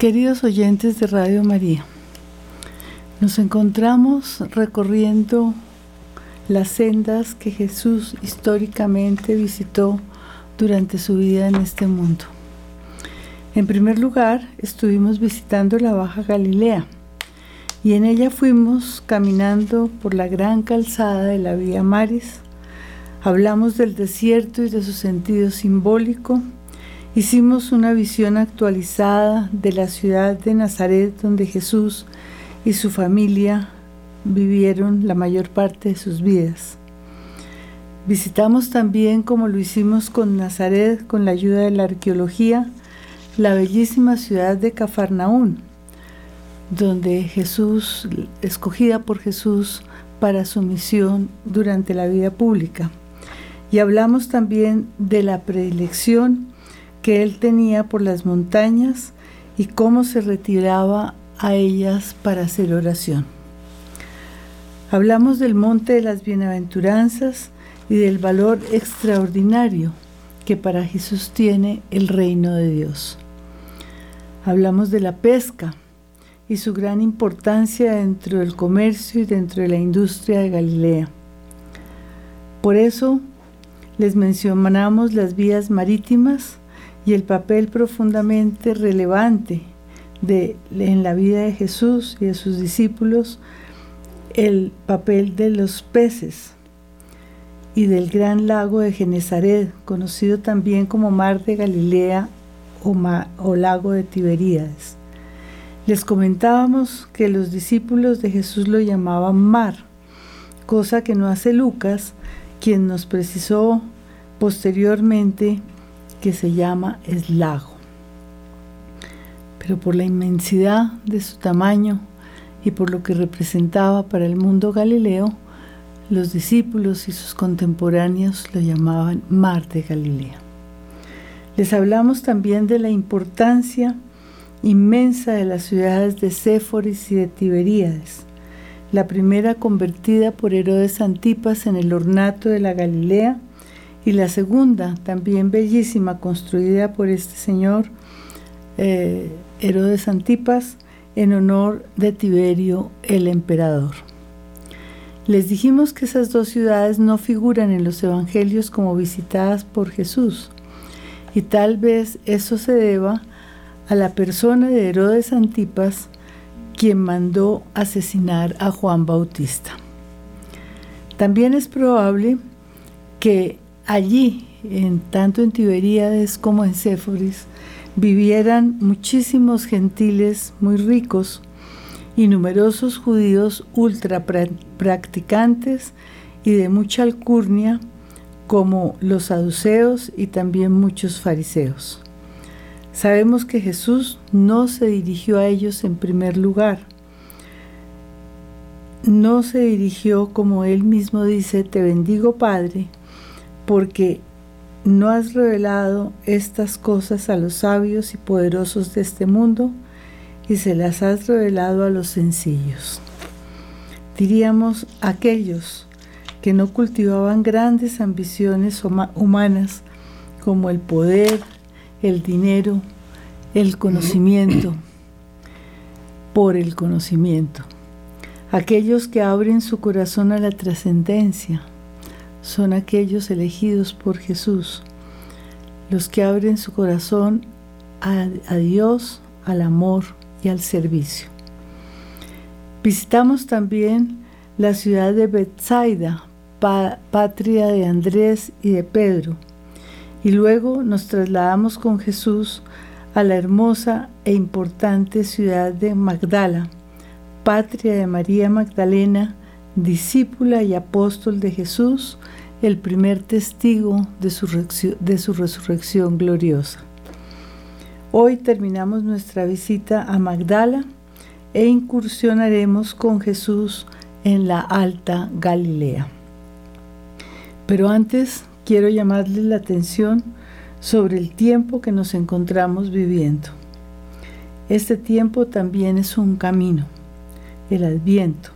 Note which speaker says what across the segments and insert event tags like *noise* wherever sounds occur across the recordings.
Speaker 1: Queridos oyentes de Radio María, nos encontramos recorriendo las sendas que Jesús históricamente visitó durante su vida en este mundo. En primer lugar, estuvimos visitando la Baja Galilea y en ella fuimos caminando por la gran calzada de la Vía Maris. Hablamos del desierto y de su sentido simbólico Hicimos una visión actualizada de la ciudad de Nazaret donde Jesús y su familia vivieron la mayor parte de sus vidas. Visitamos también, como lo hicimos con Nazaret, con la ayuda de la arqueología, la bellísima ciudad de Cafarnaún, donde Jesús, escogida por Jesús para su misión durante la vida pública. Y hablamos también de la predilección que él tenía por las montañas y cómo se retiraba a ellas para hacer oración. Hablamos del monte de las bienaventuranzas y del valor extraordinario que para Jesús tiene el reino de Dios. Hablamos de la pesca y su gran importancia dentro del comercio y dentro de la industria de Galilea. Por eso les mencionamos las vías marítimas y el papel profundamente relevante de, en la vida de Jesús y de sus discípulos, el papel de los peces y del gran lago de Genezaret, conocido también como Mar de Galilea o, o lago de Tiberíades. Les comentábamos que los discípulos de Jesús lo llamaban mar, cosa que no hace Lucas, quien nos precisó posteriormente que se llama Eslago. Pero por la inmensidad de su tamaño y por lo que representaba para el mundo galileo, los discípulos y sus contemporáneos lo llamaban Mar de Galilea. Les hablamos también de la importancia inmensa de las ciudades de Séforis y de Tiberíades, la primera convertida por Herodes Antipas en el ornato de la Galilea, y la segunda, también bellísima, construida por este señor eh, Herodes Antipas en honor de Tiberio el emperador. Les dijimos que esas dos ciudades no figuran en los evangelios como visitadas por Jesús, y tal vez eso se deba a la persona de Herodes Antipas, quien mandó asesinar a Juan Bautista. También es probable que allí, en, tanto en Tiberíades como en Séforis, vivieran muchísimos gentiles muy ricos y numerosos judíos ultra practicantes y de mucha alcurnia, como los saduceos y también muchos fariseos. Sabemos que Jesús no se dirigió a ellos en primer lugar. No se dirigió como él mismo dice, te bendigo Padre, porque no has revelado estas cosas a los sabios y poderosos de este mundo y se las has revelado a los sencillos. Diríamos aquellos que no cultivaban grandes ambiciones humanas como el poder, el dinero, el conocimiento, *clears throat* por el conocimiento. Aquellos que abren su corazón a la trascendencia, son aquellos elegidos por Jesús, los que abren su corazón a, Dios, al amor y al servicio. Visitamos también la ciudad de Bethsaida, patria de Andrés y de Pedro, y luego nos trasladamos con Jesús a la hermosa e importante ciudad de Magdala, patria de María Magdalena, discípula y apóstol de Jesús, el primer testigo de su, resurrección gloriosa. Hoy terminamos nuestra visita a Magdala e incursionaremos con Jesús en la Alta Galilea. Pero antes quiero llamarles la atención sobre el tiempo que nos encontramos viviendo. Este tiempo también es un camino, el adviento,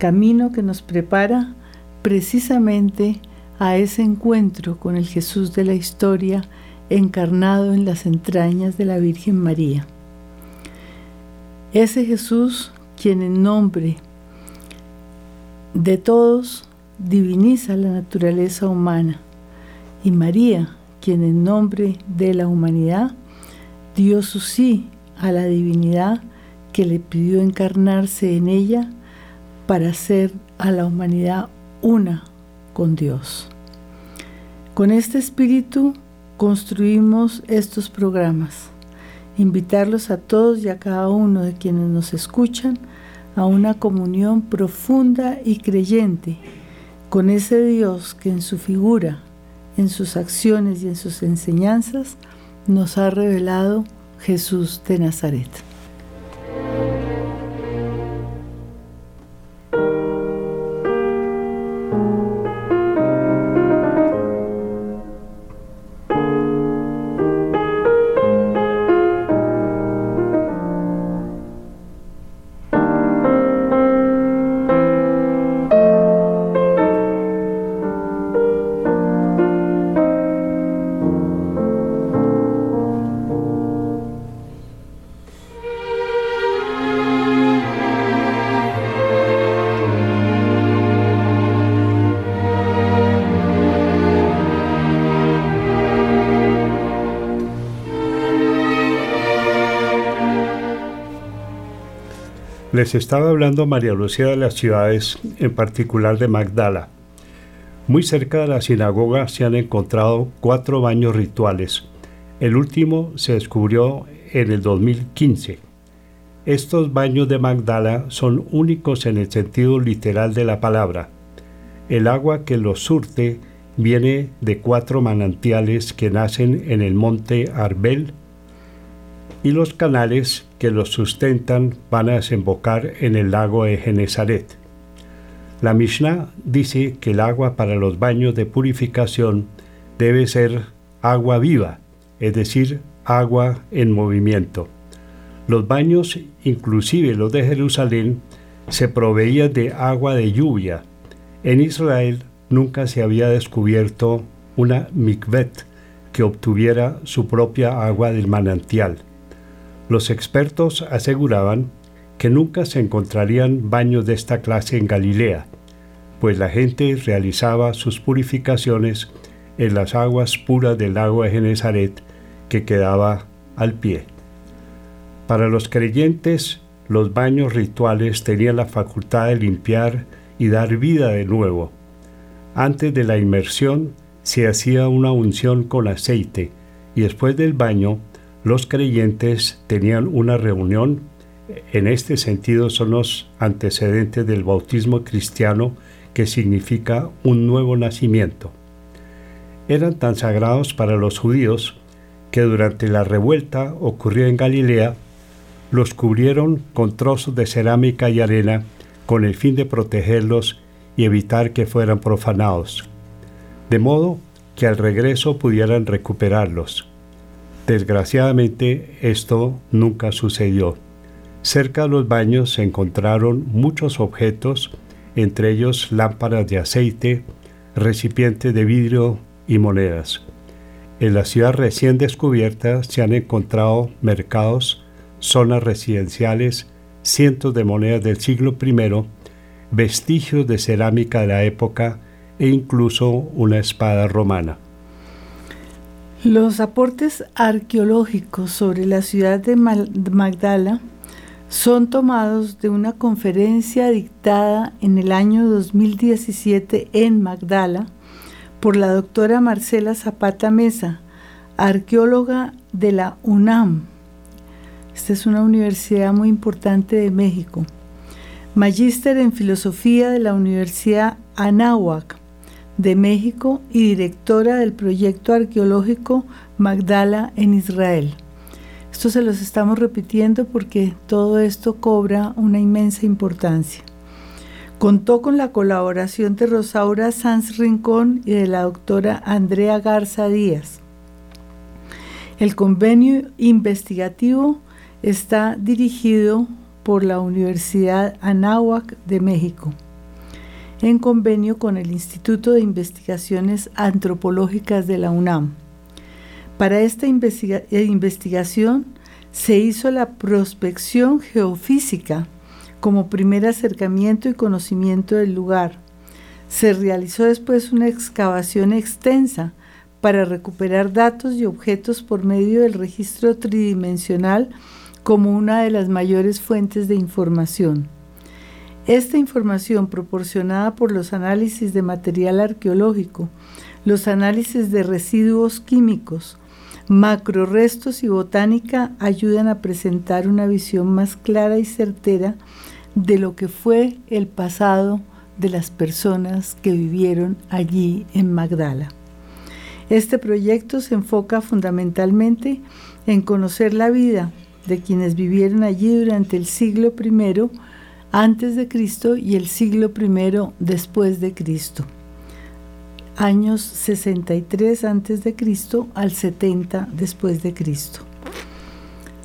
Speaker 1: camino que nos prepara precisamente a ese encuentro con el Jesús de la historia encarnado en las entrañas de la Virgen María. Ese Jesús quien en nombre de todos diviniza la naturaleza humana y María quien en nombre de la humanidad dio su sí a la divinidad que le pidió encarnarse en ella para hacer a la humanidad una con Dios. Con este espíritu construimos estos programas. Invitarlos a todos y a cada uno de quienes nos escuchan a una comunión profunda y creyente con ese Dios que en su figura, en sus acciones y en sus enseñanzas nos ha revelado Jesús de Nazaret.
Speaker 2: Les estaba hablando María Lucía de las ciudades, en particular de Magdala. Muy cerca de la sinagoga se han encontrado cuatro baños rituales. El último se descubrió en el 2015. Estos baños de Magdala son únicos en el sentido literal de la palabra. El agua que los surte viene de cuatro manantiales que nacen en el monte Arbel y los canales que los sustentan van a desembocar en el lago de Genezaret. La Mishnah dice que el agua para los baños de purificación debe ser agua viva, es decir, agua en movimiento. Los baños, inclusive los de Jerusalén, se proveían de agua de lluvia. En Israel nunca se había descubierto una mikvet que obtuviera su propia agua del manantial. Los expertos aseguraban que nunca se encontrarían baños de esta clase en Galilea, pues la gente realizaba sus purificaciones en las aguas puras del lago de Genezaret que quedaba al pie. Para los creyentes, los baños rituales tenían la facultad de limpiar y dar vida de nuevo. Antes de la inmersión se hacía una unción con aceite y después del baño los creyentes tenían una reunión. En este sentido son los antecedentes del bautismo cristiano que significa un nuevo nacimiento. Eran tan sagrados para los judíos que durante la revuelta ocurrida en Galilea, los cubrieron con trozos de cerámica y arena con el fin de protegerlos y evitar que fueran profanados, de modo que al regreso pudieran recuperarlos. Desgraciadamente esto nunca sucedió. Cerca de los baños se encontraron muchos objetos, entre ellos lámparas de aceite, recipientes de vidrio y monedas. En la ciudad recién descubierta se han encontrado mercados, zonas residenciales, cientos de monedas del siglo I, vestigios de cerámica de la época e incluso una espada romana.
Speaker 1: Los aportes arqueológicos sobre la ciudad de Magdala son tomados de una conferencia dictada en el año 2017 en Magdala por la doctora Marcela Zapata Mesa, arqueóloga de la UNAM. Esta es una universidad muy importante de México. Magíster en Filosofía de la Universidad Anáhuac de México y directora del proyecto arqueológico Magdala en Israel. Esto se los estamos repitiendo porque todo esto cobra una inmensa importancia. Contó con la colaboración de Rosaura Sanz Rincón y de la doctora Andrea Garza Díaz. El convenio investigativo está dirigido por la Universidad Anáhuac de México en convenio con el Instituto de Investigaciones Antropológicas de la UNAM. Para esta eh, investigación se hizo la prospección geofísica como primer acercamiento y conocimiento del lugar. Se realizó después una excavación extensa para recuperar datos y objetos por medio del registro tridimensional como una de las mayores fuentes de información. Esta información proporcionada por los análisis de material arqueológico, los análisis de residuos químicos, macrorestos y botánica ayudan a presentar una visión más clara y certera de lo que fue el pasado de las personas que vivieron allí en Magdala. Este proyecto se enfoca fundamentalmente en conocer la vida de quienes vivieron allí durante el siglo I antes de Cristo y el siglo I después de Cristo. Años 63 antes de Cristo al 70 después de Cristo.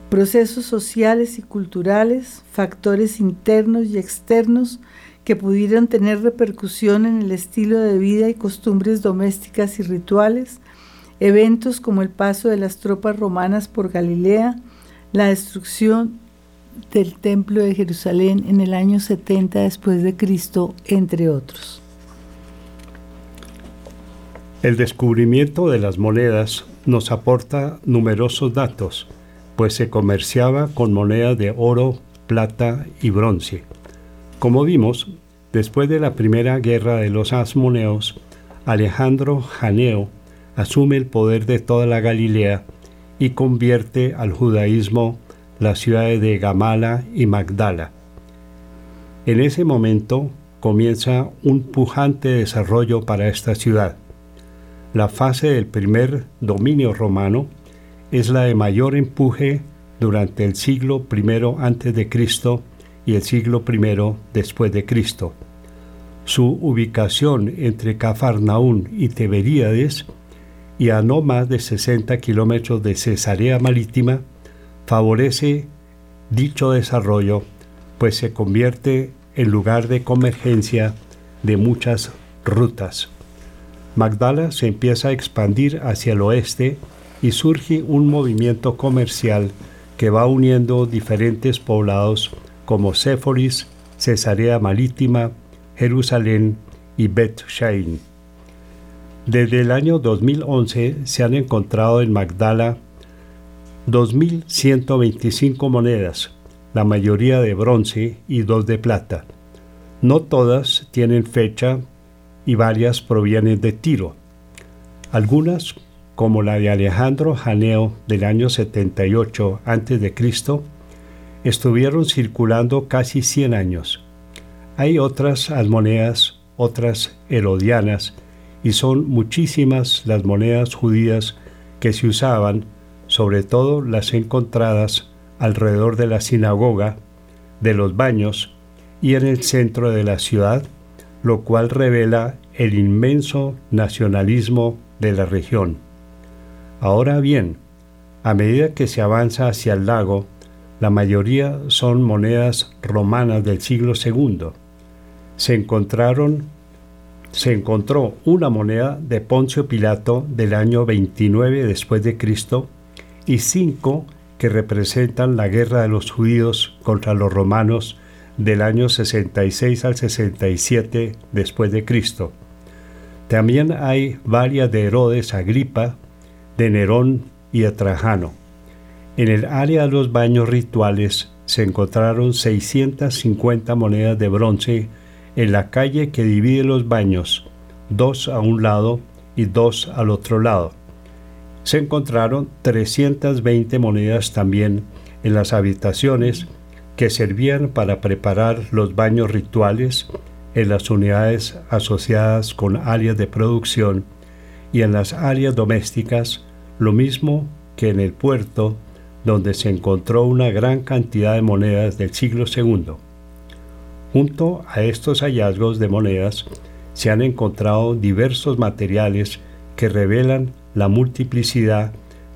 Speaker 1: Procesos sociales y culturales, factores internos y externos que pudieron tener repercusión en el estilo de vida y costumbres domésticas y rituales, eventos como el paso de las tropas romanas por Galilea, la destrucción del templo de Jerusalén en el año 70 después de Cristo, entre otros.
Speaker 2: El descubrimiento de las monedas nos aporta numerosos datos, pues se comerciaba con monedas de oro, plata y bronce. Como vimos, después de la primera guerra de los asmoneos, Alejandro Janeo asume el poder de toda la Galilea y convierte al judaísmo las ciudades de Gamala y Magdala. En ese momento comienza un pujante desarrollo para esta ciudad. La fase del primer dominio romano es la de mayor empuje durante el siglo I antes de Cristo y el siglo I después de Cristo. Su ubicación entre Cafarnaún y Tiberíades y a no más de 60 kilómetros de Cesarea Marítima favorece dicho desarrollo, pues se convierte en lugar de convergencia de muchas rutas. Magdala se empieza a expandir hacia el oeste y surge un movimiento comercial que va uniendo diferentes poblados como Séforis, Cesarea Marítima, Jerusalén y Bet Shain. Desde el año 2011 se han encontrado en Magdala 2.125 monedas, la mayoría de bronce y dos de plata. No todas tienen fecha y varias provienen de Tiro. Algunas, como la de Alejandro Janeo del año 78 a.C., estuvieron circulando casi 100 años. Hay otras almonedas, otras herodianas, y son muchísimas las monedas judías que se usaban, sobre todo las encontradas alrededor de la sinagoga, de los baños y en el centro de la ciudad, lo cual revela el inmenso nacionalismo de la región. Ahora bien, a medida que se avanza hacia el lago, la mayoría son monedas romanas del siglo II. Se encontraron se encontró una moneda de Poncio Pilato del año 29 después de Cristo y cinco que representan la guerra de los judíos contra los romanos del año 66 al 67 después de Cristo. También hay varias de Herodes Agripa, de Nerón y de Trajano. En el área de los baños rituales se encontraron 650 monedas de bronce en la calle que divide los baños, dos a un lado y dos al otro lado. Se encontraron 320 monedas también en las habitaciones que servían para preparar los baños rituales en las unidades asociadas con áreas de producción y en las áreas domésticas, lo mismo que en el puerto donde se encontró una gran cantidad de monedas del siglo II. Junto a estos hallazgos de monedas se han encontrado diversos materiales que revelan la multiplicidad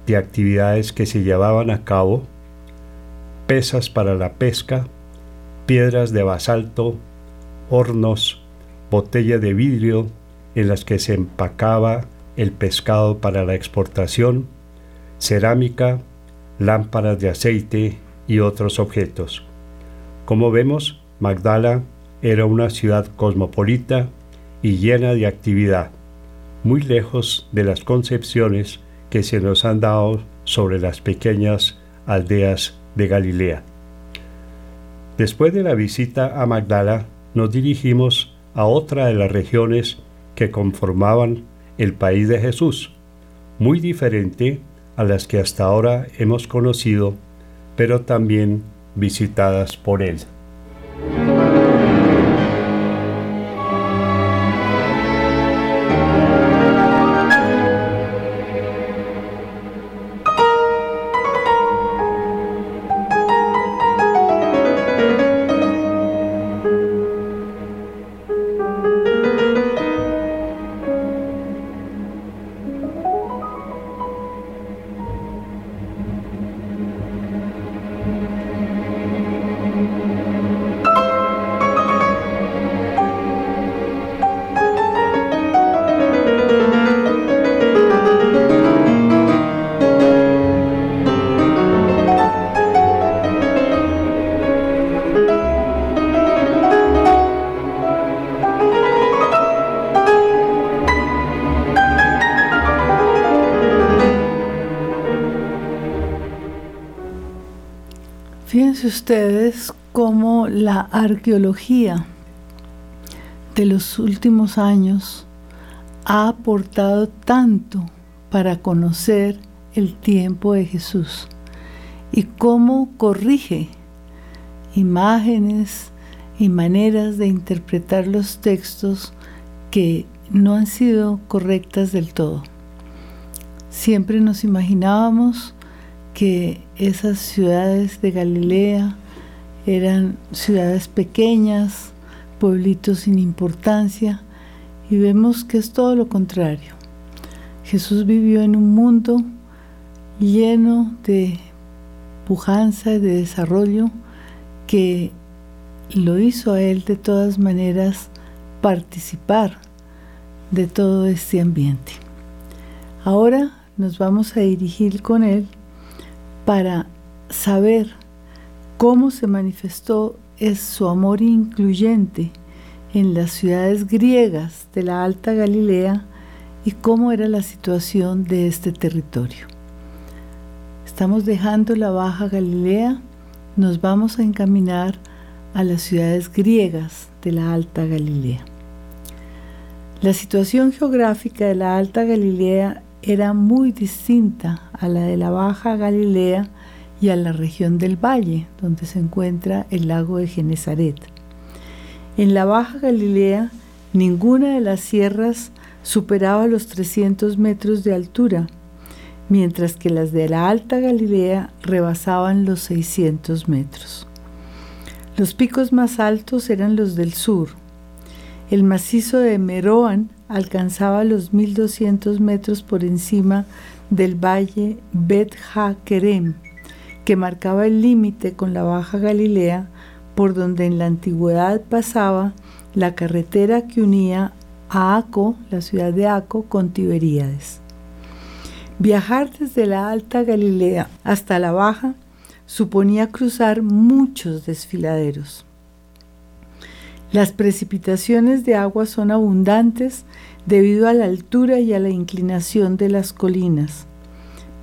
Speaker 2: de actividades que se llevaban a cabo, pesas para la pesca, piedras de basalto, hornos, botellas de vidrio en las que se empacaba el pescado para la exportación, cerámica, lámparas de aceite y otros objetos. Como vemos, Magdala era una ciudad cosmopolita y llena de actividad, muy lejos de las concepciones que se nos han dado sobre las pequeñas aldeas de Galilea. Después de la visita a Magdala, nos dirigimos a otra de las regiones que conformaban el país de Jesús, muy diferente a las que hasta ahora hemos conocido, pero también visitadas por él.
Speaker 1: Arqueología de los últimos años ha aportado tanto para conocer el tiempo de Jesús y cómo corrige imágenes y maneras de interpretar los textos que no han sido correctas del todo. Siempre nos imaginábamos que esas ciudades de Galilea eran ciudades pequeñas, pueblitos sin importancia, y vemos que es todo lo contrario. Jesús vivió en un mundo lleno de pujanza y de desarrollo que lo hizo a él de todas maneras participar de todo este ambiente. Ahora nos vamos a dirigir con él para saber cómo se manifestó es su amor incluyente en las ciudades griegas de la Alta Galilea y cómo era la situación de este territorio. Estamos dejando la Baja Galilea, nos vamos a encaminar a las ciudades griegas de la Alta Galilea. La situación geográfica de la Alta Galilea era muy distinta a la de la Baja Galilea y a la región del Valle, donde se encuentra el lago de Genezaret. En la Baja Galilea, ninguna de las sierras superaba los 300 metros de altura, mientras que las de la Alta Galilea rebasaban los 600 metros. Los picos más altos eran los del sur. El macizo de Meroan alcanzaba los 1200 metros por encima del valle Bet Ha-Kerem, que marcaba el límite con la Baja Galilea, por donde en la antigüedad pasaba la carretera que unía a Aco, la ciudad de Aco, con Tiberíades. Viajar desde la Alta Galilea hasta la Baja suponía cruzar muchos desfiladeros. Las precipitaciones de agua son abundantes debido a la altura y a la inclinación de las colinas,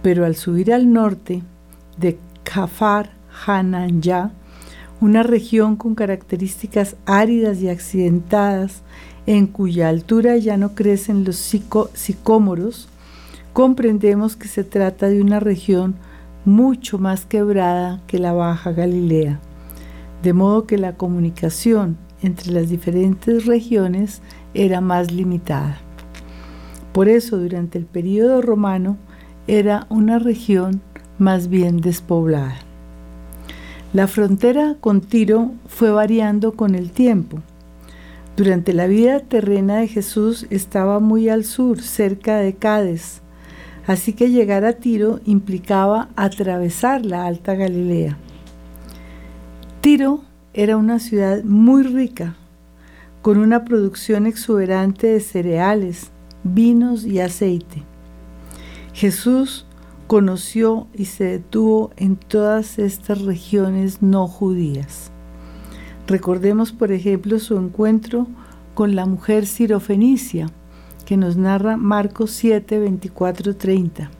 Speaker 1: pero al subir al norte de Kafar Hananya, una región con características áridas y accidentadas, en cuya altura ya no crecen los sicómoros, comprendemos que se trata de una región mucho más quebrada que la Baja Galilea, de modo que la comunicación entre las diferentes regiones era más limitada. Por eso durante el período romano era una región más bien despoblada. La frontera con Tiro fue variando con el tiempo. Durante la vida terrena de Jesús estaba muy al sur, cerca de Cádiz, así que llegar a Tiro implicaba atravesar la Alta Galilea. Tiro era una ciudad muy rica, con una producción exuberante de cereales, vinos y aceite. Jesús conoció y se detuvo en todas estas regiones no judías. Recordemos, por ejemplo, su encuentro con la mujer sirofenicia, que nos narra Marcos 7, 24, 30.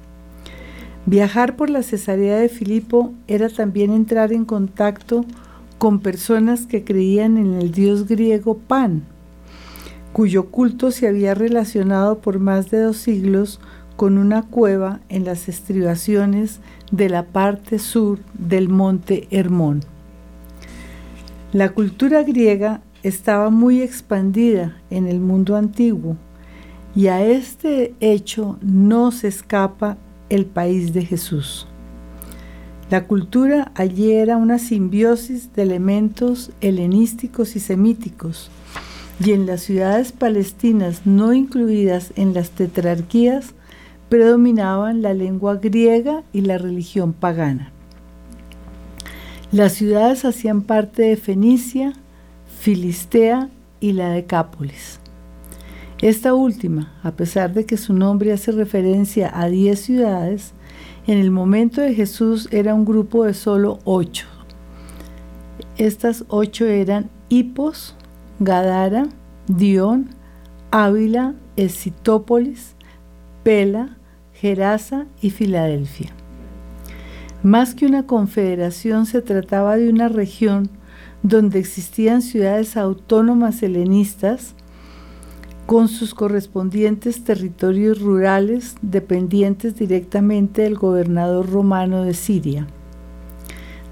Speaker 1: Viajar por la Cesarea de Filipo era también entrar en contacto con personas que creían en el dios griego Pan, cuyo culto se había relacionado por más de dos siglos con una cueva en las estribaciones de la parte sur del monte Hermón. La cultura griega estaba muy expandida en el mundo antiguo y a este hecho no se escapa el país de Jesús. La cultura allí era una simbiosis de elementos helenísticos y semíticos, y en las ciudades palestinas no incluidas en las tetrarquías predominaban la lengua griega y la religión pagana. Las ciudades hacían parte de Fenicia, Filistea y la Decápolis. Esta última, a pesar de que su nombre hace referencia a diez ciudades, en el momento de Jesús era un grupo de solo ocho. Estas ocho eran Hipos, Gadara, Dion, Ávila, Escitópolis, Pela, Gerasa y Filadelfia. Más que una confederación, se trataba de una región donde existían ciudades autónomas helenistas con sus correspondientes territorios rurales dependientes directamente del gobernador romano de Siria.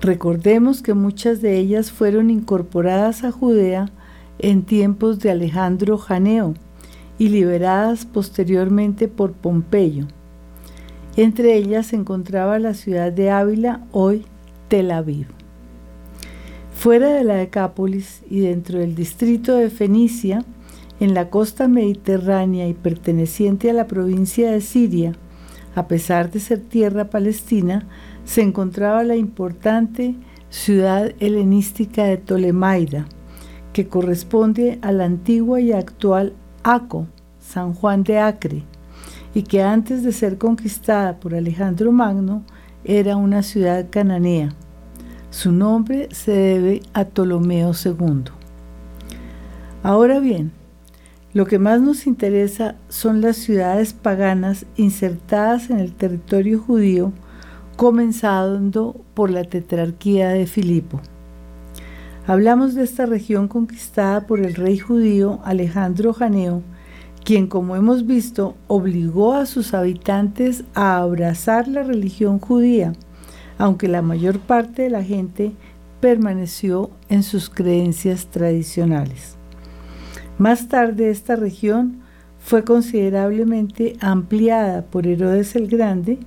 Speaker 1: Recordemos que muchas de ellas fueron incorporadas a Judea en tiempos de Alejandro Janeo y liberadas posteriormente por Pompeyo. Entre ellas se encontraba la ciudad de Ávila, hoy Tel Aviv. Fuera de la Decápolis y dentro del distrito de Fenicia, en la costa mediterránea y perteneciente a la provincia de Siria, a pesar de ser tierra palestina, se encontraba la importante ciudad helenística de Ptolemaida, que corresponde a la antigua y actual Aco, San Juan de Acre, y que antes de ser conquistada por Alejandro Magno era una ciudad cananea. Su nombre se debe a Ptolomeo II. Ahora bien, lo que más nos interesa son las ciudades paganas insertadas en el territorio judío, comenzando por la tetrarquía de Filipo. Hablamos de esta región conquistada por el rey judío Alejandro Janeo, quien, como hemos visto, obligó a sus habitantes a abrazar la religión judía, aunque la mayor parte de la gente permaneció en sus creencias tradicionales. Más tarde esta región fue considerablemente ampliada por Herodes el Grande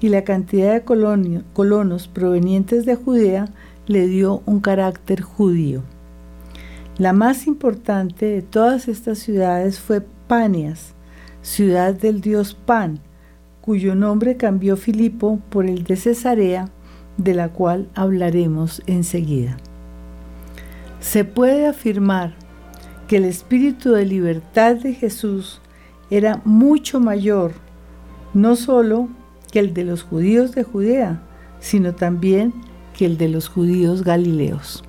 Speaker 1: y la cantidad de colonos provenientes de Judea le dio un carácter judío. La más importante de todas estas ciudades fue Panias, ciudad del dios Pan, cuyo nombre cambió Filipo por el de Cesarea, de la cual hablaremos enseguida. Se puede afirmar que el espíritu de libertad de Jesús era mucho mayor, no solo que el de los judíos de Judea, sino también que el de los judíos galileos.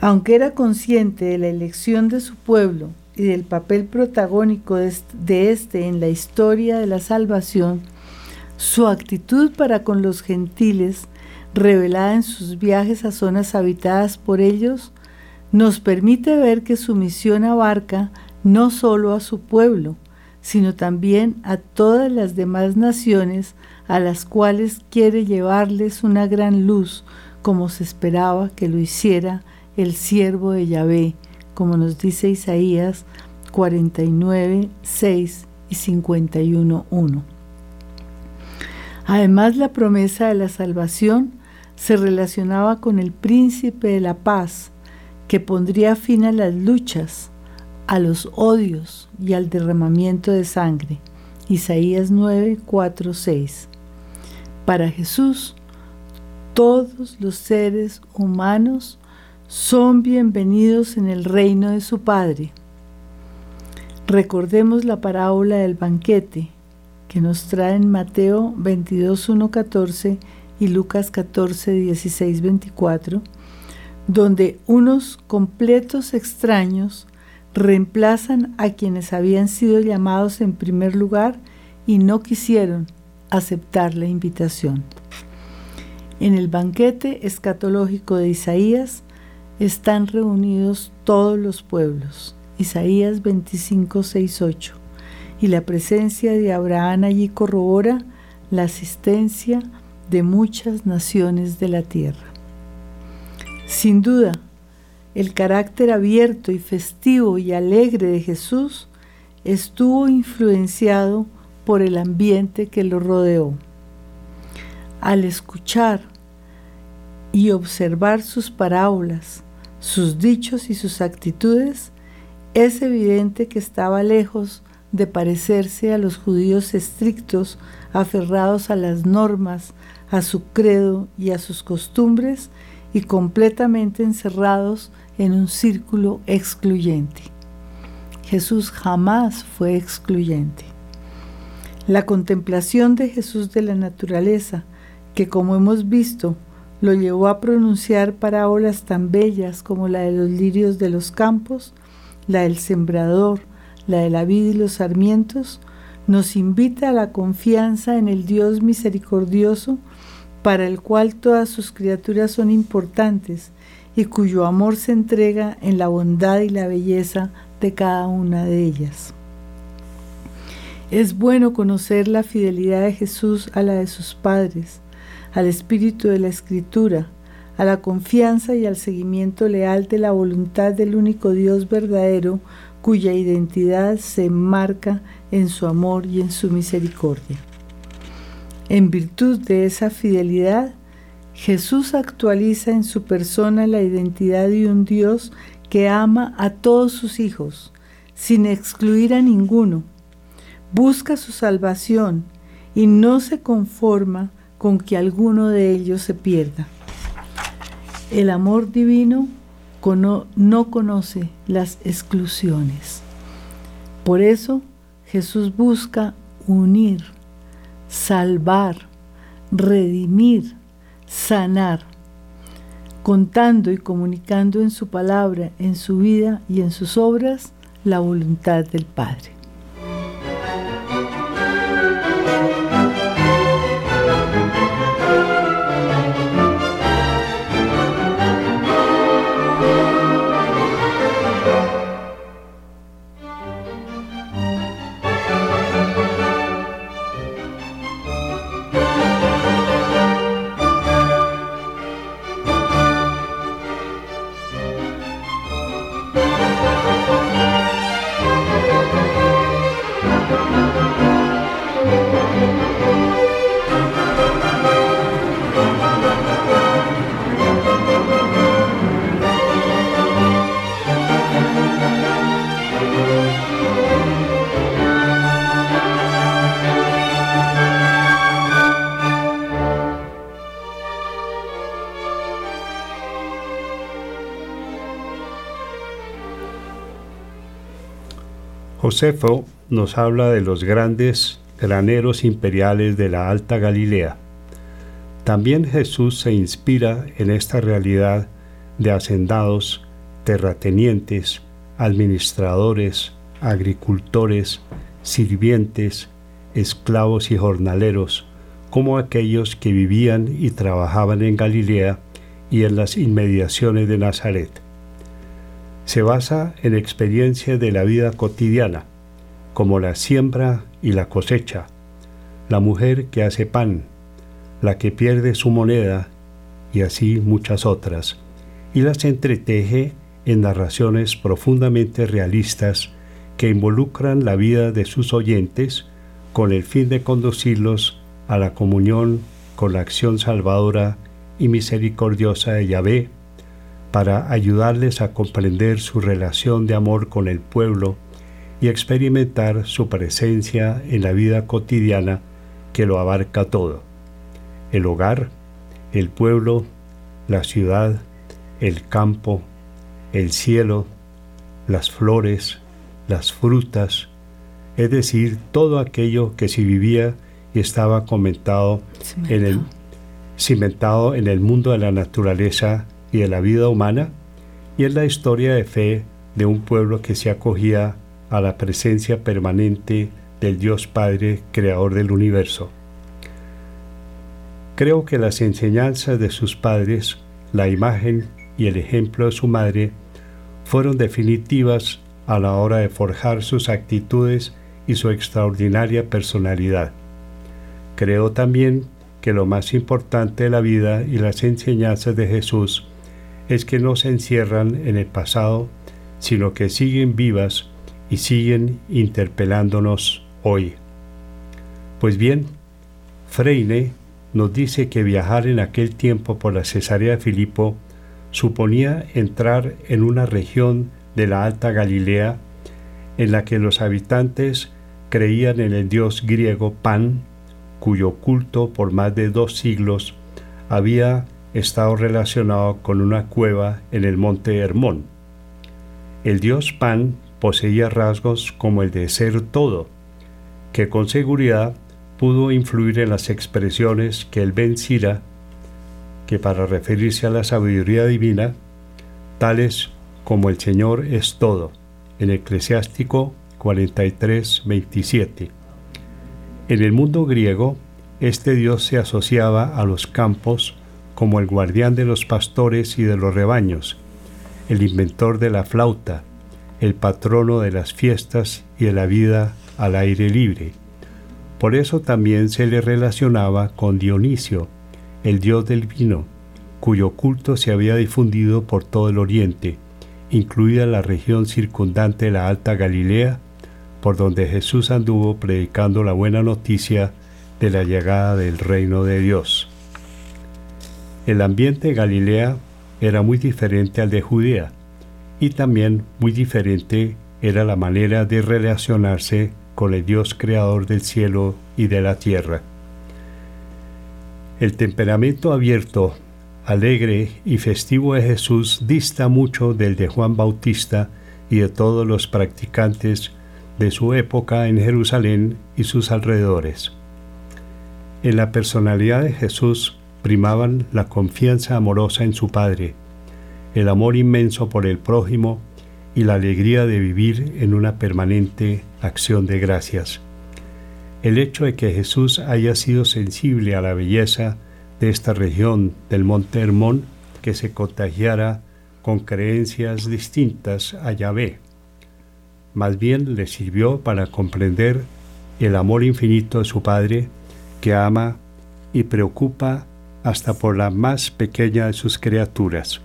Speaker 1: Aunque era consciente de la elección de su pueblo y del papel protagónico de este en la historia de la salvación, su actitud para con los gentiles, revelada en sus viajes a zonas habitadas por ellos, nos permite ver que su misión abarca no solo a su pueblo, sino también a todas las demás naciones a las cuales quiere llevarles una gran luz, como se esperaba que lo hiciera el siervo de Yahvé, como nos dice Isaías 49, 6 y 51, 1. Además, la promesa de la salvación se relacionaba con el príncipe de la paz, que pondría fin a las luchas, a los odios y al derramamiento de sangre. Isaías 9, 4, 6. Para Jesús, todos los seres humanos son bienvenidos en el reino de su Padre. Recordemos la parábola del banquete, que nos traen Mateo 22, 1, 14 y Lucas 14, 16, 24, donde unos completos extraños reemplazan a quienes habían sido llamados en primer lugar y no quisieron aceptar la invitación. En el banquete escatológico de Isaías están reunidos todos los pueblos. Isaías 25, 6, 8. Y la presencia de Abraham allí corrobora la asistencia de muchas naciones de la tierra. Sin duda, el carácter abierto y festivo y alegre de Jesús estuvo influenciado por el ambiente que lo rodeó. Al escuchar y observar sus parábolas, sus dichos y sus actitudes, es evidente que estaba lejos de parecerse a los judíos estrictos, aferrados a las normas, a su credo y a sus costumbres, y completamente encerrados en un círculo excluyente. Jesús jamás fue excluyente. La contemplación de Jesús de la naturaleza, que como hemos visto, lo llevó a pronunciar parábolas tan bellas como la de los lirios de los campos, la del sembrador, la de la vid y los sarmientos, nos invita a la confianza en el Dios misericordioso para el cual todas sus criaturas son importantes y cuyo amor se entrega en la bondad y la belleza de cada una de ellas. Es bueno conocer la fidelidad de Jesús a la de sus padres, al espíritu de la Escritura, a la confianza y al seguimiento leal de la voluntad del único Dios verdadero, cuya identidad se enmarca en su amor y en su misericordia. En virtud de esa fidelidad, Jesús actualiza en su persona la identidad de un Dios que ama a todos sus hijos, sin excluir a ninguno. Busca su salvación y no se conforma con que alguno de ellos se pierda. El amor divino no conoce las exclusiones. Por eso Jesús busca unir salvar, redimir, sanar, contando y comunicando en su palabra, en su vida y en sus obras la voluntad del Padre.
Speaker 2: Josefo nos habla de los grandes graneros imperiales de la Alta Galilea. También Jesús se inspira en esta realidad de hacendados, terratenientes, administradores, agricultores, sirvientes, esclavos y jornaleros, como aquellos que vivían y trabajaban en Galilea y en las inmediaciones de Nazaret se basa en experiencias de la vida cotidiana, como la siembra y la cosecha, la mujer que hace pan, la que pierde su moneda y así muchas otras, y las entreteje en narraciones profundamente realistas que involucran la vida de sus oyentes con el fin de conducirlos a la comunión con la acción salvadora y misericordiosa de Yahvé para ayudarles a comprender su relación de amor con el pueblo y experimentar su presencia en la vida cotidiana que lo abarca todo. El hogar, el pueblo, la ciudad, el campo, el cielo, las flores, las frutas, es decir, todo aquello que se vivía y estaba comentado en el, cimentado en el mundo de la naturaleza y de la vida humana, y es la historia de fe de un pueblo que se acogía a la presencia permanente del Dios Padre, creador del universo. Creo que las enseñanzas de sus padres, la imagen y el ejemplo de su madre fueron definitivas a la hora de forjar sus actitudes y su extraordinaria personalidad. Creo también que lo más importante de la vida y las enseñanzas de Jesús es que no se encierran en el pasado, sino que siguen vivas y siguen interpelándonos hoy. Pues bien, Freine nos dice que viajar en aquel tiempo por la Cesarea de Filipo suponía entrar en una región de la Alta Galilea en la que los habitantes creían en el dios griego Pan, cuyo culto por más de dos siglos había estado relacionado con una cueva en el monte Hermón. El dios Pan poseía rasgos como el de ser todo, que con seguridad pudo influir en las expresiones que el Ben Sira, que para referirse a la sabiduría divina, tales como el Señor es todo, en Eclesiástico 43, 27. En el mundo griego, este dios se asociaba a los campos como el guardián de los pastores y de los rebaños, el inventor de la flauta, el patrono de las fiestas y de la vida al aire libre. Por eso también se le relacionaba con Dionisio, el dios del vino, cuyo culto se había difundido por todo el oriente, incluida la región circundante de la Alta Galilea, por donde Jesús anduvo predicando la buena noticia de la llegada del reino de Dios. El ambiente de Galilea era muy diferente al de Judea, y también muy diferente era la manera de relacionarse con el Dios creador del cielo y de la tierra. El temperamento abierto, alegre y festivo de Jesús dista mucho del de Juan Bautista y de todos los practicantes de su época en Jerusalén y sus alrededores. En la personalidad de Jesús primaban la confianza amorosa en su Padre, el amor inmenso por el prójimo y la alegría de vivir en una permanente acción de gracias. El hecho de que Jesús haya sido sensible a la belleza de esta región del Monte Hermón, que se contagiara con creencias distintas a Yahvé, más bien le sirvió para comprender el amor infinito de su Padre, que ama y preocupa hasta por la más pequeña de sus criaturas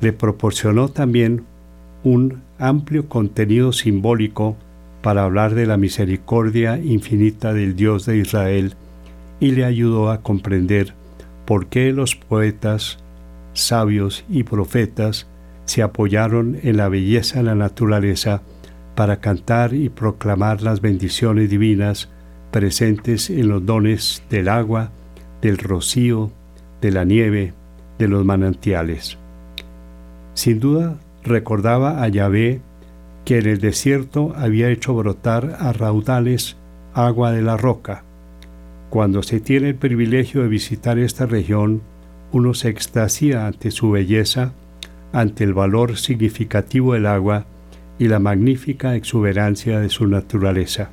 Speaker 2: le proporcionó también un amplio contenido simbólico para hablar de la misericordia infinita del Dios de Israel y le ayudó a comprender por qué los poetas, sabios y profetas se apoyaron en la belleza de la naturaleza para cantar y proclamar las bendiciones divinas presentes en los dones del agua, del rocío, de la nieve, de los manantiales. Sin duda recordaba a Yahvé que en el desierto había hecho brotar a raudales agua de la roca. Cuando se tiene el privilegio de visitar esta región, uno se extasía ante su belleza, ante el valor significativo del agua y la magnífica exuberancia de su naturaleza.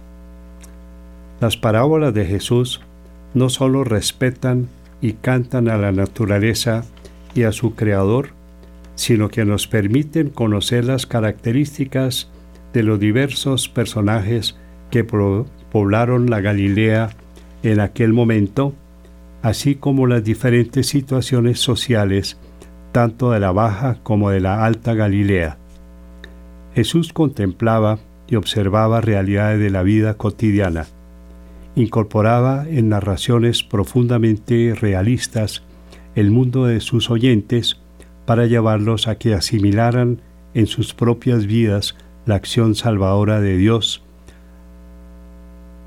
Speaker 2: Las parábolas de Jesús no solo respetan y cantan a la naturaleza y a su Creador, sino que nos permiten conocer las características de los diversos personajes que poblaron la Galilea en aquel momento, así como las diferentes situaciones sociales, tanto de la Baja como de la Alta Galilea. Jesús contemplaba y observaba realidades de la vida cotidiana. Incorporaba en narraciones profundamente realistas el mundo de sus oyentes para llevarlos a que asimilaran en sus propias vidas la acción salvadora de Dios,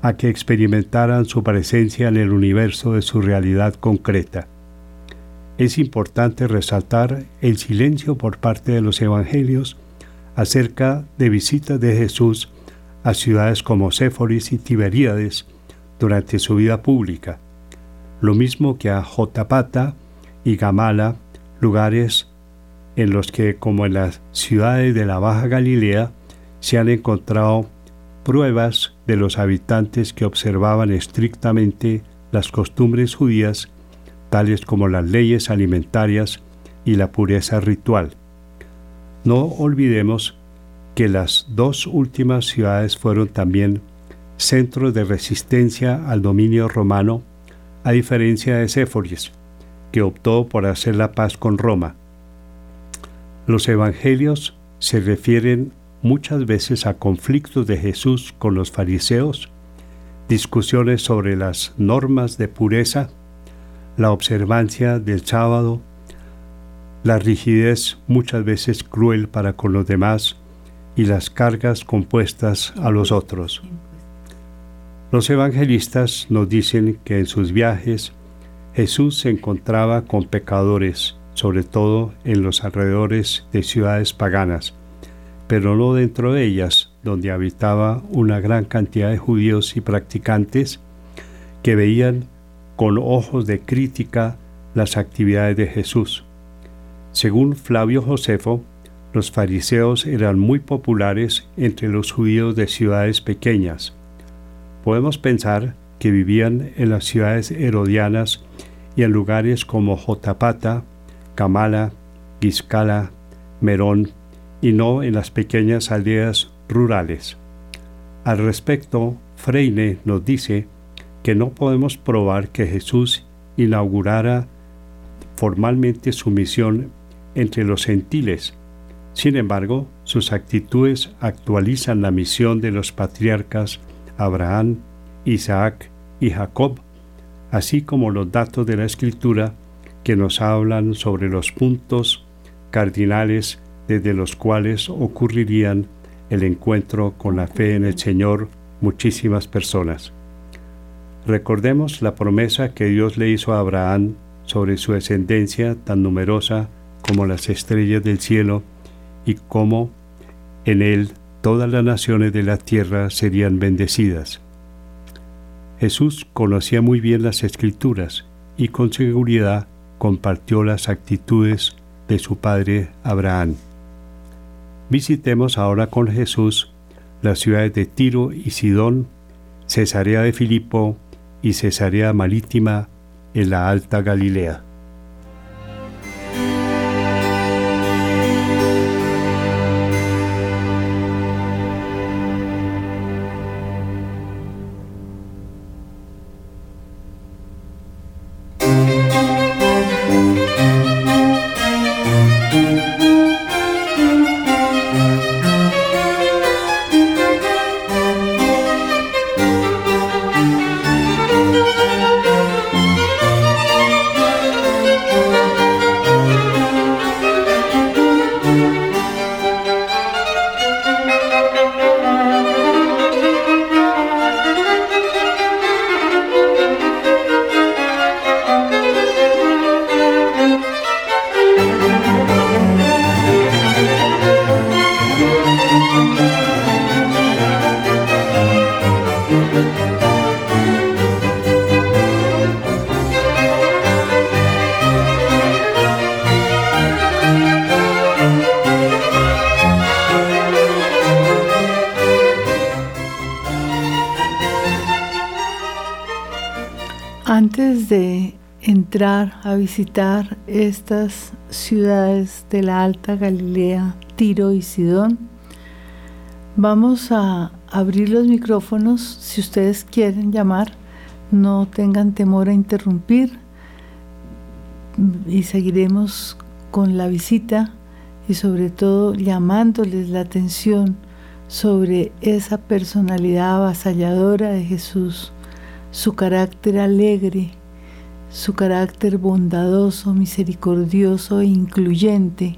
Speaker 2: a que experimentaran su presencia en el universo de su realidad concreta. Es importante resaltar el silencio por parte de los evangelios acerca de visitas de Jesús a ciudades como Séforis y Tiberíades durante su vida pública, lo mismo que a Jotapata y Gamala, lugares en los que, como en las ciudades de la Baja Galilea, se han encontrado pruebas de los habitantes que observaban estrictamente las costumbres judías, tales como las leyes alimentarias y la pureza ritual. No olvidemos que las dos últimas ciudades fueron también centros de resistencia al dominio romano, a diferencia de Séforis, que optó por hacer la paz con Roma. Los evangelios se refieren muchas veces a conflictos de Jesús con los fariseos, discusiones sobre las normas de pureza, la observancia del sábado, la rigidez muchas veces cruel para con los demás y las cargas compuestas a los otros. Los evangelistas nos dicen que en sus viajes Jesús se encontraba con pecadores, sobre todo en los alrededores de ciudades paganas, pero no dentro de ellas, donde habitaba una gran cantidad de judíos y practicantes que veían con ojos de crítica las actividades de Jesús. Según Flavio Josefo, los fariseos eran muy populares entre los judíos de ciudades pequeñas. Podemos pensar que vivían en las ciudades herodianas y en lugares como Jotapata, Kamala, Giscala, Merón y no en las pequeñas aldeas rurales. Al respecto, Freine nos dice que no podemos probar que Jesús inaugurara formalmente su misión entre los gentiles. Sin embargo, sus actitudes actualizan la misión de los patriarcas Abraham, Isaac y Jacob, así como los datos de la Escritura que nos hablan sobre los puntos cardinales desde los cuales ocurrirían el encuentro con la fe en el Señor muchísimas personas. Recordemos la promesa que Dios le hizo a Abraham sobre su descendencia tan numerosa como las estrellas del cielo y cómo en él todas las naciones de la tierra serían bendecidas. Jesús conocía muy bien las escrituras y con seguridad compartió las actitudes de su padre Abraham. Visitemos ahora con Jesús las ciudades de Tiro y Sidón, Cesarea de Filipo y Cesarea Marítima en la Alta Galilea.
Speaker 1: A visitar estas ciudades de la Alta Galilea, Tiro y Sidón, vamos a abrir los micrófonos. Si ustedes quieren llamar, no tengan temor a interrumpir y seguiremos con la visita y sobre todo llamándoles la atención sobre esa personalidad avasalladora de Jesús su carácter alegre, su carácter bondadoso, misericordioso e incluyente,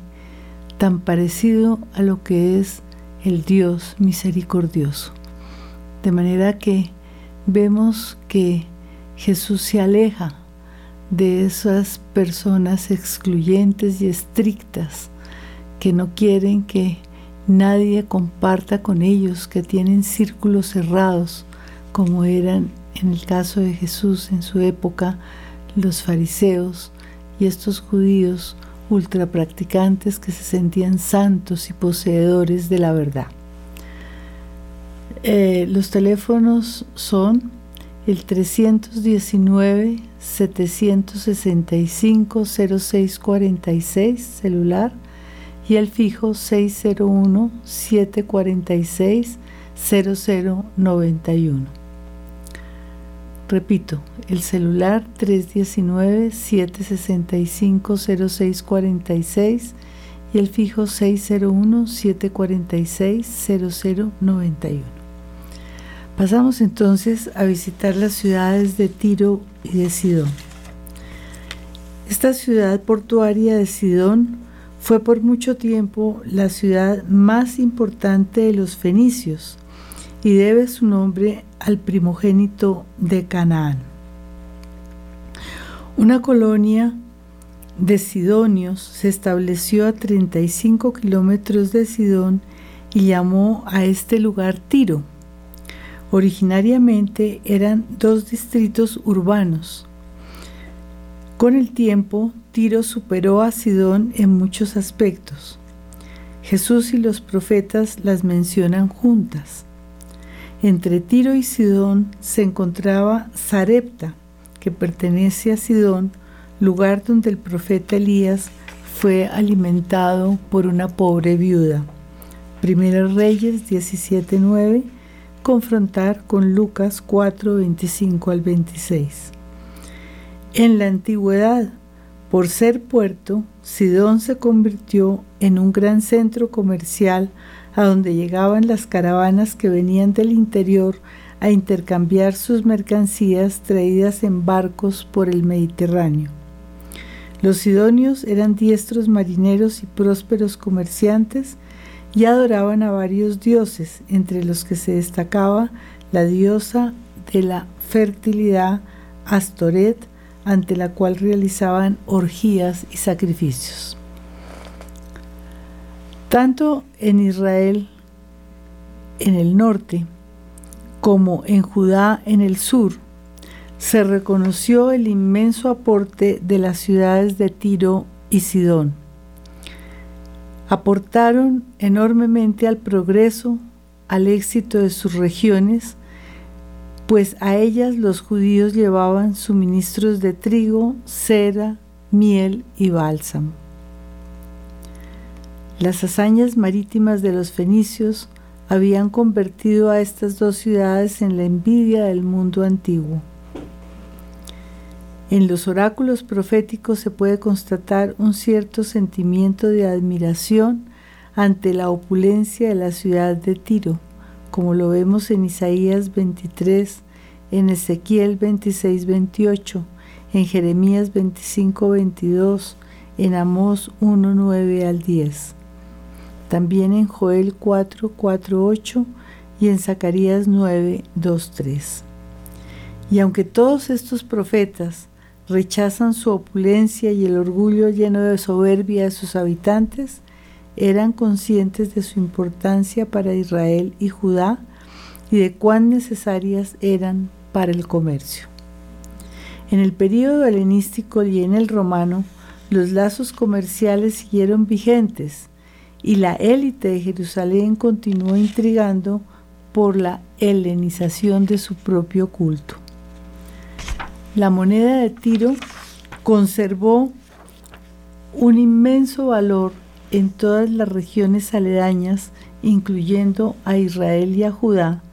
Speaker 1: tan parecido a lo que es el Dios misericordioso. De manera que vemos que Jesús se aleja de esas personas excluyentes y estrictas que no quieren que Nadie comparta con ellos que tienen círculos cerrados, como eran en el caso de Jesús en su época los fariseos y estos judíos ultrapracticantes que se sentían santos y poseedores de la verdad. Eh, los teléfonos son el 319-765-0646 celular y el fijo 601-746-0091. Repito, el celular 319-765-0646 y el fijo 601-746-0091. Pasamos entonces a visitar las ciudades de Tiro y de Sidón. Esta ciudad portuaria de Sidón fue por mucho tiempo la ciudad más importante de los fenicios y debe su nombre al primogénito de Canaán. Una colonia de sidonios se estableció a 35 kilómetros de Sidón y llamó a este lugar Tiro Originariamente eran dos distritos urbanos. Con el tiempo, Tiro superó a Sidón en muchos aspectos. Jesús y los profetas las mencionan juntas. Entre Tiro y Sidón se encontraba Sarepta, que pertenece a Sidón, lugar donde el profeta Elías fue alimentado por una pobre viuda. Primera Reyes 17:9 confrontar con Lucas 4, 25 al 26. En la antigüedad, por ser puerto, Sidón se convirtió en un gran centro comercial a donde llegaban las caravanas que venían del interior a intercambiar sus mercancías traídas en barcos por el Mediterráneo. Los sidonios eran diestros marineros y prósperos comerciantes y adoraban a varios dioses, entre los que se destacaba la diosa de la fertilidad Astoret, ante la cual realizaban orgías y sacrificios. Tanto en Israel, en el norte, como en Judá, en el sur, se reconoció el inmenso aporte de las ciudades de Tiro y Sidón aportaron enormemente al progreso, al éxito de sus regiones, pues a ellas los judíos llevaban suministros de trigo, cera, miel y bálsamo. Las hazañas marítimas de los fenicios habían convertido a estas dos ciudades en la envidia del mundo antiguo. En los oráculos proféticos se puede constatar un cierto sentimiento de admiración ante la opulencia de la ciudad de Tiro, como lo vemos en Isaías 23, en Ezequiel 26, 28, en Jeremías 25, 22, en Amós 1, 9 al 10. También en Joel 4, 4, 8 y en Zacarías 9, 2, 3. Y aunque todos estos profetas rechazan su opulencia y el orgullo lleno de soberbia de sus habitantes, eran conscientes de su importancia para Israel y Judá y de cuán necesarias eran para el comercio. En el período helenístico y en el romano, los lazos comerciales siguieron vigentes y la élite de Jerusalén continuó intrigando por la helenización de su propio culto. La moneda de Tiro conservó un inmenso valor en todas las regiones aledañas, incluyendo a Israel y a Judá,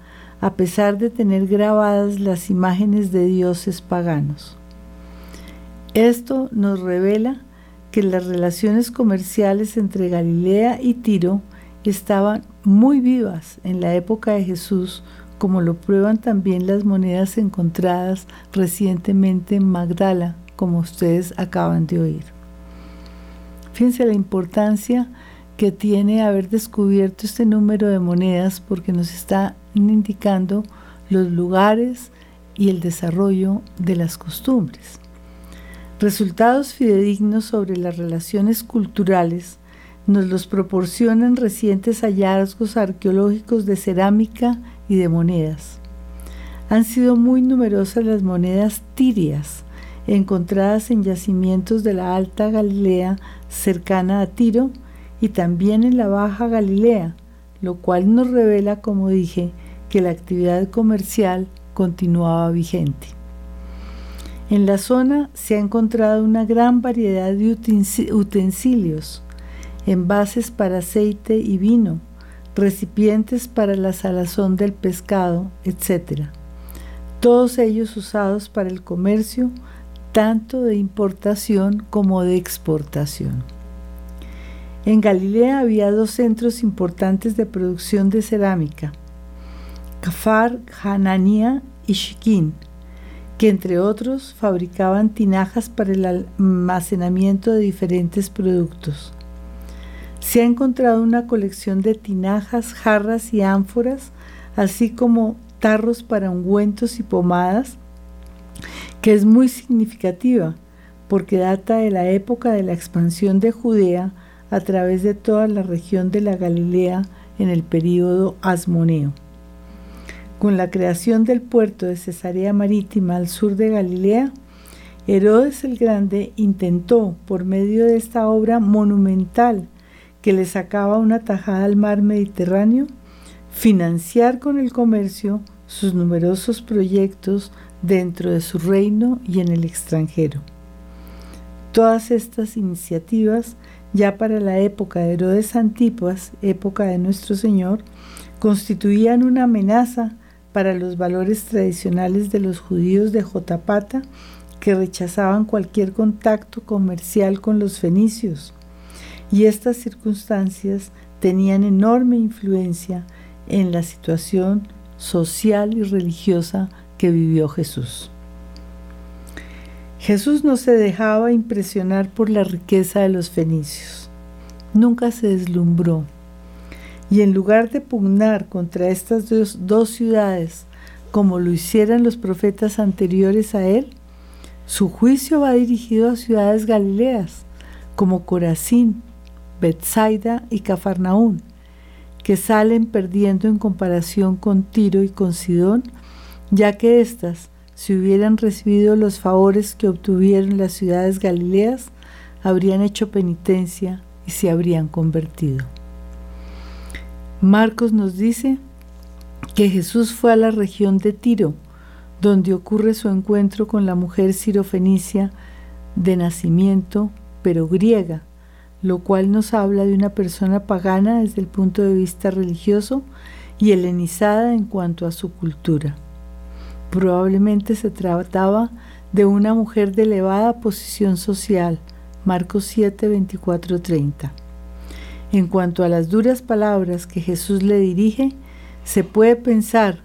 Speaker 1: a pesar de tener grabadas las imágenes de dioses paganos. Esto nos revela que las relaciones comerciales entre Galilea y Tiro estaban muy vivas en la época de Jesús como lo prueban también las monedas encontradas recientemente en Magdala, como ustedes acaban de oír. Fíjense la importancia que tiene haber descubierto este número de monedas porque nos está indicando los lugares y el desarrollo de las costumbres. Resultados fidedignos sobre las relaciones culturales nos los proporcionan recientes hallazgos arqueológicos de cerámica y de monedas. Han sido muy numerosas las monedas tirias encontradas en yacimientos de la Alta Galilea cercana a Tiro y también en la Baja Galilea, lo cual nos revela, como dije, que la actividad comercial continuaba vigente. En la zona se ha encontrado una gran variedad de utensilios, envases para aceite y vino, recipientes para la salazón del pescado, etc. Todos ellos usados para el comercio, tanto de importación como de exportación. En Galilea había dos centros importantes de producción de cerámica, Kafar, Hanania y Shikin, que entre otros fabricaban tinajas para el almacenamiento de diferentes productos. Se ha encontrado una colección de tinajas, jarras y ánforas, así como tarros para ungüentos y pomadas, que es muy significativa porque data de la época de la expansión de Judea a través de toda la región de la Galilea en el período asmoneo. Con la creación del puerto de Cesarea Marítima al sur de Galilea, Herodes el Grande intentó, por medio de esta obra monumental que le sacaba una tajada al mar Mediterráneo, financiar con el comercio sus numerosos proyectos dentro de su reino y en el extranjero. Todas estas iniciativas, ya para la época de Herodes Antipas, época de nuestro Señor, constituían una amenaza para los valores tradicionales de los judíos de Jotapata que rechazaban cualquier contacto comercial con los fenicios y estas circunstancias tenían enorme influencia en la situación social y religiosa que vivió Jesús. Jesús no se dejaba impresionar por la riqueza de los fenicios. Nunca se deslumbró. Y en lugar de pugnar contra estas dos, dos ciudades como lo hicieran los profetas anteriores a él, su juicio va dirigido a ciudades galileas como Corazín, Bethsaida y Cafarnaún, que salen perdiendo en comparación con Tiro y con Sidón, ya que éstas, si hubieran recibido los favores que obtuvieron las ciudades galileas, habrían hecho penitencia y se habrían convertido. Marcos nos dice que Jesús fue a la región de Tiro, donde ocurre su encuentro con la mujer sirofenicia de nacimiento, pero griega, lo cual nos habla de una persona pagana desde el punto de vista religioso y helenizada en cuanto a su cultura. Probablemente se trataba de una mujer de elevada posición social, Marcos 7, 24, 30. En cuanto a las duras palabras que Jesús le dirige, se puede pensar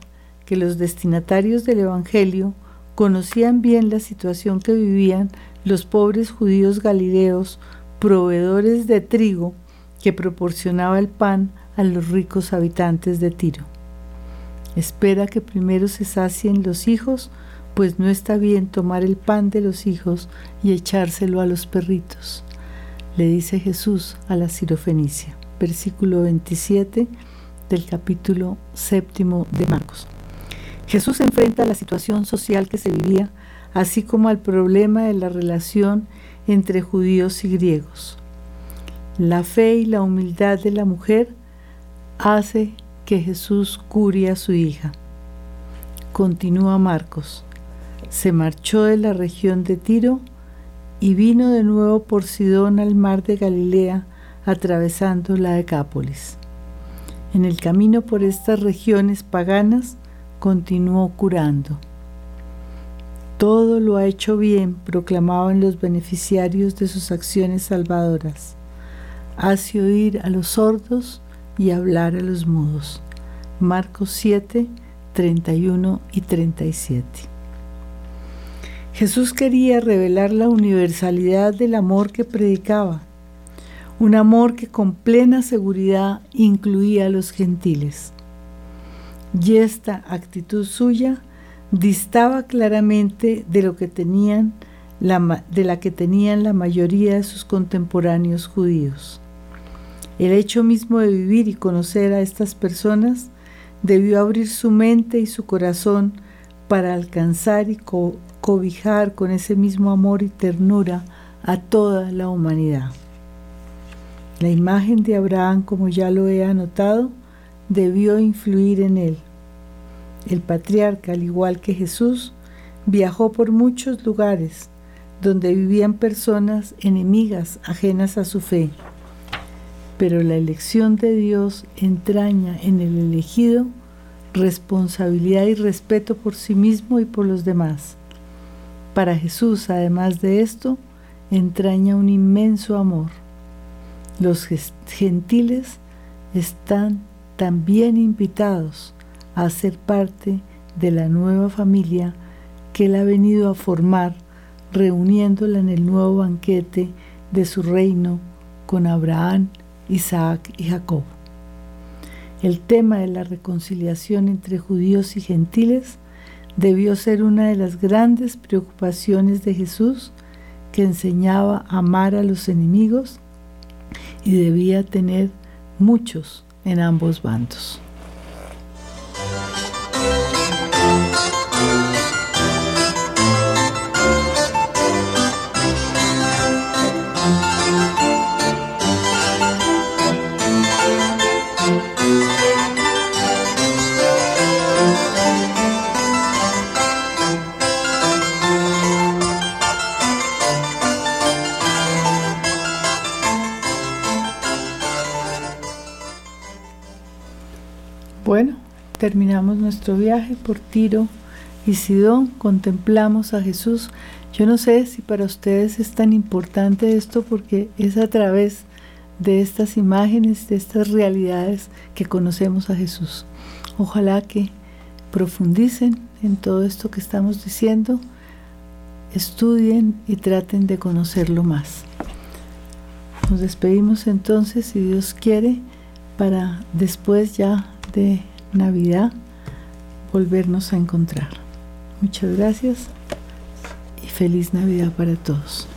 Speaker 1: que los destinatarios del Evangelio conocían bien la situación que vivían los pobres judíos galileos proveedores de trigo que proporcionaba el pan a los ricos habitantes de Tiro. Espera que primero se sacien los hijos, pues no está bien tomar el pan de los hijos y echárselo a los perritos, le dice Jesús a la sirofenicia. Versículo 27 del capítulo séptimo de Marcos. Jesús enfrenta la situación social que se vivía, así como al problema de la relación entre judíos y griegos. La fe y la humildad de la mujer hace que Jesús cure a su hija. Continúa Marcos. Se marchó de la región de Tiro y vino de nuevo por Sidón al mar de Galilea, atravesando la Decápolis. En el camino por estas regiones paganas continuó curando. Todo lo ha hecho bien, proclamaban los beneficiarios de sus acciones salvadoras. Hace oír a los sordos y hablar a los mudos. Marcos 7, 31 y 37. Jesús quería revelar la universalidad del amor que predicaba, un amor que con plena seguridad incluía a los gentiles. Y esta actitud suya distaba claramente de lo que tenían la, de la que tenían la mayoría de sus contemporáneos judíos. El hecho mismo de vivir y conocer a estas personas debió abrir su mente y su corazón para alcanzar y cobijar con ese mismo amor y ternura a toda la humanidad. La imagen de Abraham, como ya lo he anotado, debió influir en él. El patriarca, al igual que Jesús, viajó por muchos lugares donde vivían personas enemigas ajenas a su fe. Pero la elección de Dios entraña en el elegido responsabilidad y respeto por sí mismo y por los demás. Para Jesús, además de esto, entraña un inmenso amor. Los gentiles están también invitados a ser parte de la nueva familia que Él ha venido a formar, reuniéndola en el nuevo banquete de su reino con Abraham, Isaac y Jacob. El tema de la reconciliación entre judíos y gentiles debió ser una de las grandes preocupaciones de Jesús, que enseñaba a amar a los enemigos y debía tener muchos en ambos bandos. Terminamos nuestro viaje por Tiro y Sidón, contemplamos a Jesús. Yo no sé si para ustedes es tan importante esto porque es a través de estas imágenes, de estas realidades que conocemos a Jesús. Ojalá que profundicen en todo esto que estamos diciendo, estudien y traten de conocerlo más. Nos despedimos entonces, si Dios quiere, para después ya de Navidad volvernos a encontrar. Muchas gracias y feliz Navidad para todos.